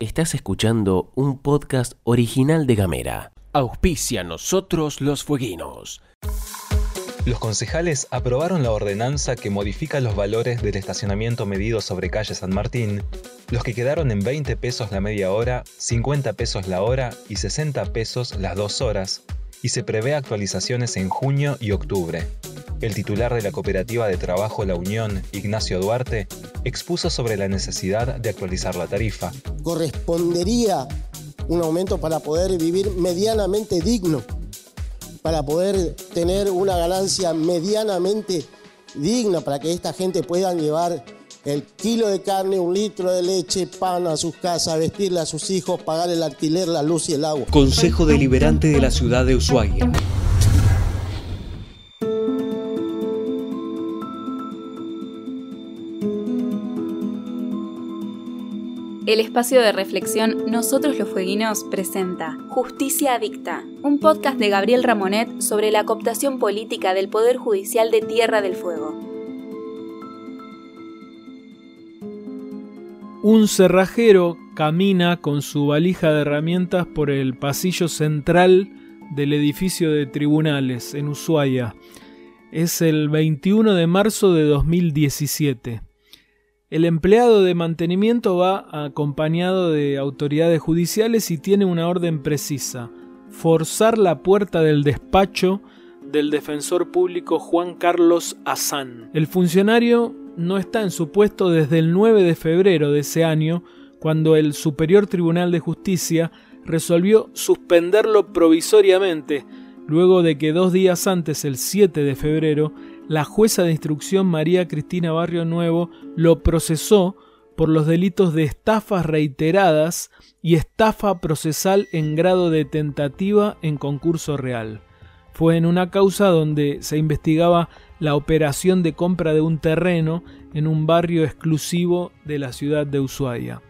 Estás escuchando un podcast original de Gamera. Auspicia nosotros los fueguinos. Los concejales aprobaron la ordenanza que modifica los valores del estacionamiento medido sobre calle San Martín, los que quedaron en 20 pesos la media hora, 50 pesos la hora y 60 pesos las dos horas, y se prevé actualizaciones en junio y octubre. El titular de la cooperativa de trabajo La Unión, Ignacio Duarte, expuso sobre la necesidad de actualizar la tarifa. Correspondería un aumento para poder vivir medianamente digno para poder tener una ganancia medianamente digna para que esta gente pueda llevar el kilo de carne, un litro de leche, pan a sus casas, vestirle a sus hijos, pagar el alquiler, la luz y el agua. Consejo Deliberante de la Ciudad de Ushuaia. El espacio de reflexión Nosotros los Fueguinos presenta Justicia Adicta, un podcast de Gabriel Ramonet sobre la cooptación política del Poder Judicial de Tierra del Fuego. Un cerrajero camina con su valija de herramientas por el pasillo central del edificio de tribunales en Ushuaia. Es el 21 de marzo de 2017. El empleado de mantenimiento va acompañado de autoridades judiciales y tiene una orden precisa, forzar la puerta del despacho del defensor público Juan Carlos Azán. El funcionario no está en su puesto desde el 9 de febrero de ese año, cuando el Superior Tribunal de Justicia resolvió suspenderlo provisoriamente, luego de que dos días antes, el 7 de febrero, la jueza de instrucción María Cristina Barrio Nuevo lo procesó por los delitos de estafas reiteradas y estafa procesal en grado de tentativa en concurso real. Fue en una causa donde se investigaba la operación de compra de un terreno en un barrio exclusivo de la ciudad de Ushuaia.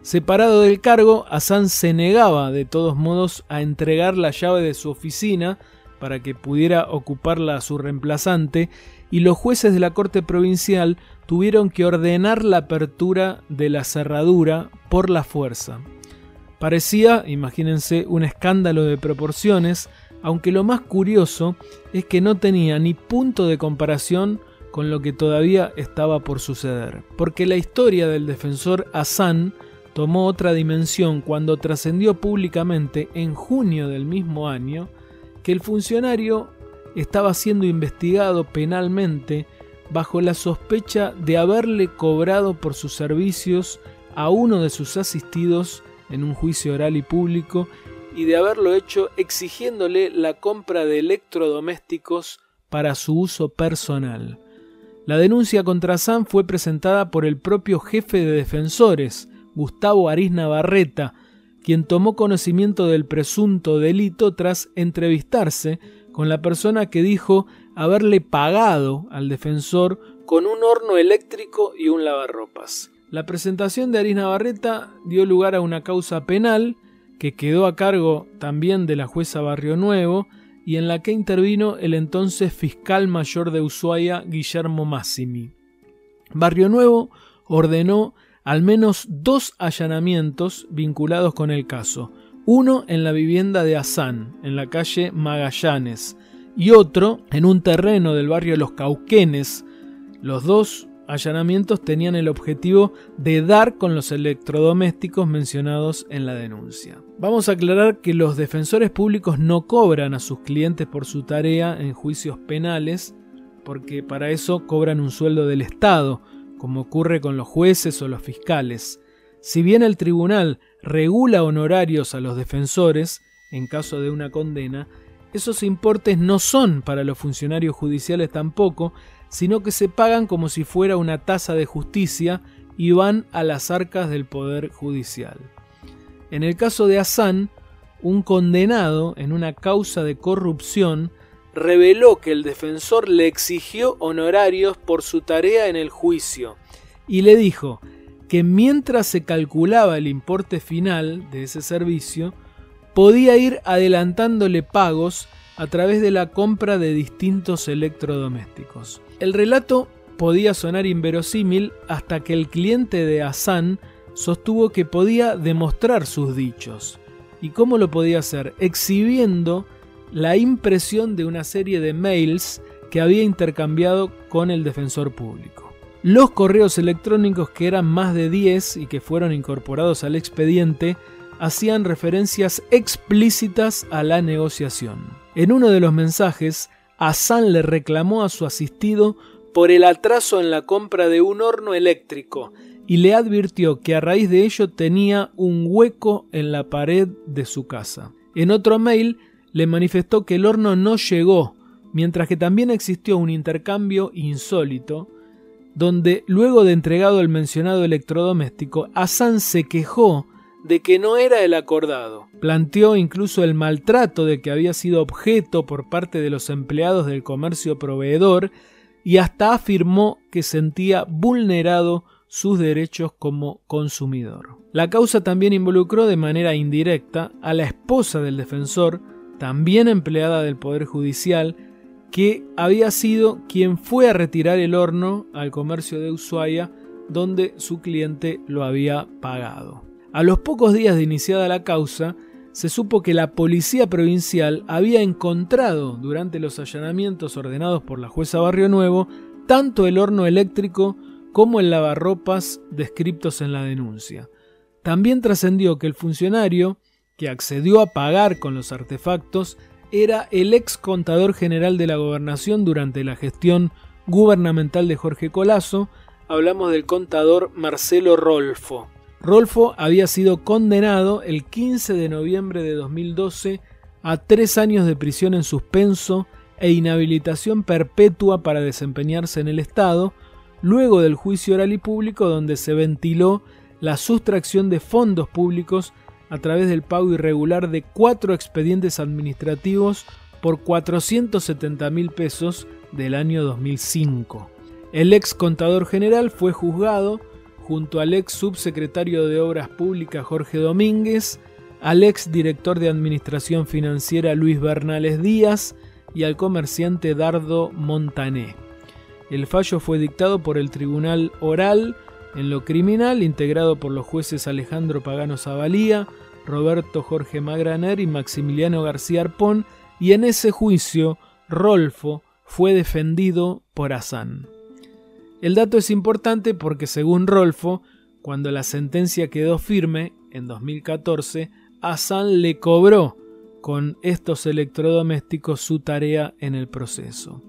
Separado del cargo, Hassan se negaba de todos modos a entregar la llave de su oficina para que pudiera ocuparla su reemplazante y los jueces de la Corte Provincial tuvieron que ordenar la apertura de la cerradura por la fuerza. Parecía, imagínense, un escándalo de proporciones, aunque lo más curioso es que no tenía ni punto de comparación con lo que todavía estaba por suceder, porque la historia del defensor Hassan tomó otra dimensión cuando trascendió públicamente en junio del mismo año que el funcionario estaba siendo investigado penalmente bajo la sospecha de haberle cobrado por sus servicios a uno de sus asistidos en un juicio oral y público y de haberlo hecho exigiéndole la compra de electrodomésticos para su uso personal. La denuncia contra Sam fue presentada por el propio jefe de defensores, Gustavo Arisna Barreta, quien tomó conocimiento del presunto delito tras entrevistarse con la persona que dijo haberle pagado al defensor con un horno eléctrico y un lavarropas. La presentación de Arina Barreta dio lugar a una causa penal que quedó a cargo también de la jueza Barrio Nuevo y en la que intervino el entonces fiscal mayor de Ushuaia, Guillermo Massimi. Barrio Nuevo ordenó al menos dos allanamientos vinculados con el caso. Uno en la vivienda de Hassan, en la calle Magallanes, y otro en un terreno del barrio Los Cauquenes. Los dos allanamientos tenían el objetivo de dar con los electrodomésticos mencionados en la denuncia. Vamos a aclarar que los defensores públicos no cobran a sus clientes por su tarea en juicios penales, porque para eso cobran un sueldo del Estado, como ocurre con los jueces o los fiscales. Si bien el tribunal regula honorarios a los defensores, en caso de una condena, esos importes no son para los funcionarios judiciales tampoco, sino que se pagan como si fuera una tasa de justicia y van a las arcas del Poder Judicial. En el caso de Hassan, un condenado en una causa de corrupción reveló que el defensor le exigió honorarios por su tarea en el juicio y le dijo que mientras se calculaba el importe final de ese servicio, podía ir adelantándole pagos a través de la compra de distintos electrodomésticos. El relato podía sonar inverosímil hasta que el cliente de Hassan sostuvo que podía demostrar sus dichos. ¿Y cómo lo podía hacer? Exhibiendo la impresión de una serie de mails que había intercambiado con el defensor público. Los correos electrónicos, que eran más de 10 y que fueron incorporados al expediente, hacían referencias explícitas a la negociación. En uno de los mensajes, Hassan le reclamó a su asistido por el atraso en la compra de un horno eléctrico y le advirtió que a raíz de ello tenía un hueco en la pared de su casa. En otro mail le manifestó que el horno no llegó, mientras que también existió un intercambio insólito, donde luego de entregado el mencionado electrodoméstico, Hassan se quejó de que no era el acordado. Planteó incluso el maltrato de que había sido objeto por parte de los empleados del comercio proveedor y hasta afirmó que sentía vulnerado sus derechos como consumidor. La causa también involucró de manera indirecta a la esposa del defensor, también empleada del Poder Judicial, que había sido quien fue a retirar el horno al comercio de Ushuaia donde su cliente lo había pagado. A los pocos días de iniciada la causa, se supo que la policía provincial había encontrado durante los allanamientos ordenados por la jueza Barrio Nuevo tanto el horno eléctrico como el lavarropas descriptos en la denuncia. También trascendió que el funcionario, que accedió a pagar con los artefactos, era el ex contador general de la gobernación durante la gestión gubernamental de Jorge Colazo, hablamos del contador Marcelo Rolfo. Rolfo había sido condenado el 15 de noviembre de 2012 a tres años de prisión en suspenso e inhabilitación perpetua para desempeñarse en el Estado, luego del juicio oral y público donde se ventiló la sustracción de fondos públicos a través del pago irregular de cuatro expedientes administrativos por 470 mil pesos del año 2005. El ex contador general fue juzgado junto al ex subsecretario de Obras Públicas Jorge Domínguez, al ex director de Administración Financiera Luis Bernales Díaz y al comerciante Dardo Montané. El fallo fue dictado por el Tribunal Oral en lo criminal, integrado por los jueces Alejandro Pagano Zavalía, Roberto Jorge Magraner y Maximiliano García Arpón, y en ese juicio Rolfo fue defendido por Hassan. El dato es importante porque según Rolfo, cuando la sentencia quedó firme, en 2014, Hassan le cobró con estos electrodomésticos su tarea en el proceso.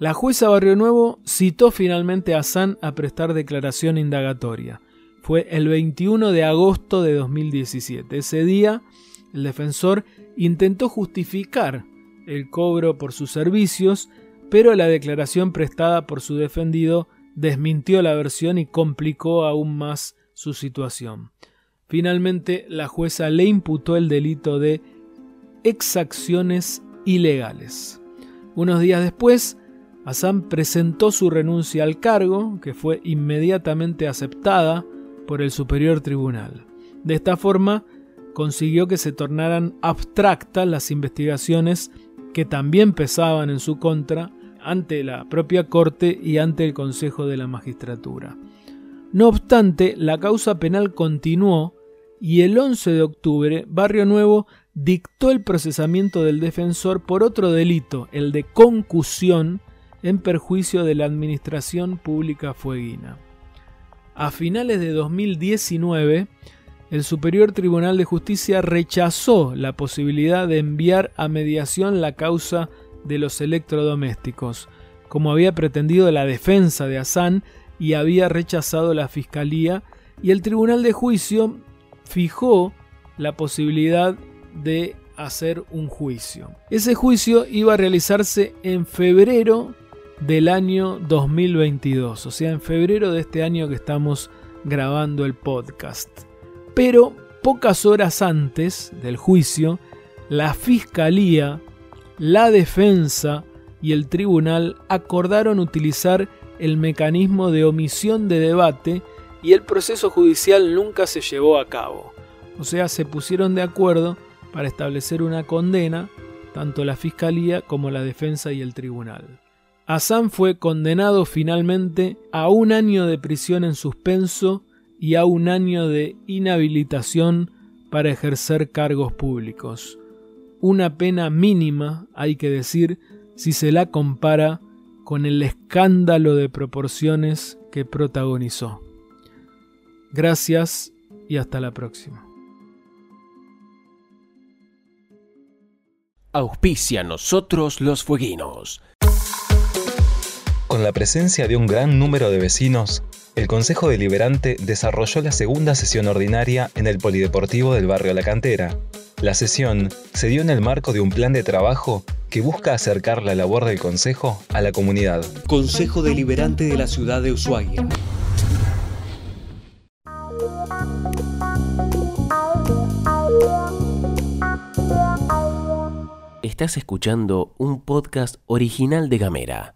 La jueza Barrio Nuevo citó finalmente a Hassan a prestar declaración indagatoria. Fue el 21 de agosto de 2017. Ese día, el defensor intentó justificar el cobro por sus servicios pero la declaración prestada por su defendido desmintió la versión y complicó aún más su situación. Finalmente, la jueza le imputó el delito de exacciones ilegales. Unos días después, Hassan presentó su renuncia al cargo, que fue inmediatamente aceptada por el Superior Tribunal. De esta forma, consiguió que se tornaran abstractas las investigaciones que también pesaban en su contra ante la propia Corte y ante el Consejo de la Magistratura. No obstante, la causa penal continuó y el 11 de octubre Barrio Nuevo dictó el procesamiento del defensor por otro delito, el de concusión en perjuicio de la Administración Pública Fueguina. A finales de 2019, el Superior Tribunal de Justicia rechazó la posibilidad de enviar a mediación la causa de los electrodomésticos, como había pretendido la defensa de Hassan y había rechazado la fiscalía, y el tribunal de juicio fijó la posibilidad de hacer un juicio. Ese juicio iba a realizarse en febrero del año 2022, o sea, en febrero de este año que estamos grabando el podcast. Pero pocas horas antes del juicio, la fiscalía la defensa y el tribunal acordaron utilizar el mecanismo de omisión de debate y el proceso judicial nunca se llevó a cabo. O sea, se pusieron de acuerdo para establecer una condena tanto la Fiscalía como la Defensa y el Tribunal. Hassan fue condenado finalmente a un año de prisión en suspenso y a un año de inhabilitación para ejercer cargos públicos. Una pena mínima, hay que decir, si se la compara con el escándalo de proporciones que protagonizó. Gracias y hasta la próxima. Auspicia nosotros los fueguinos. Con la presencia de un gran número de vecinos, el Consejo Deliberante desarrolló la segunda sesión ordinaria en el Polideportivo del barrio La Cantera. La sesión se dio en el marco de un plan de trabajo que busca acercar la labor del Consejo a la comunidad. Consejo Deliberante de la Ciudad de Ushuaia. Estás escuchando un podcast original de Gamera.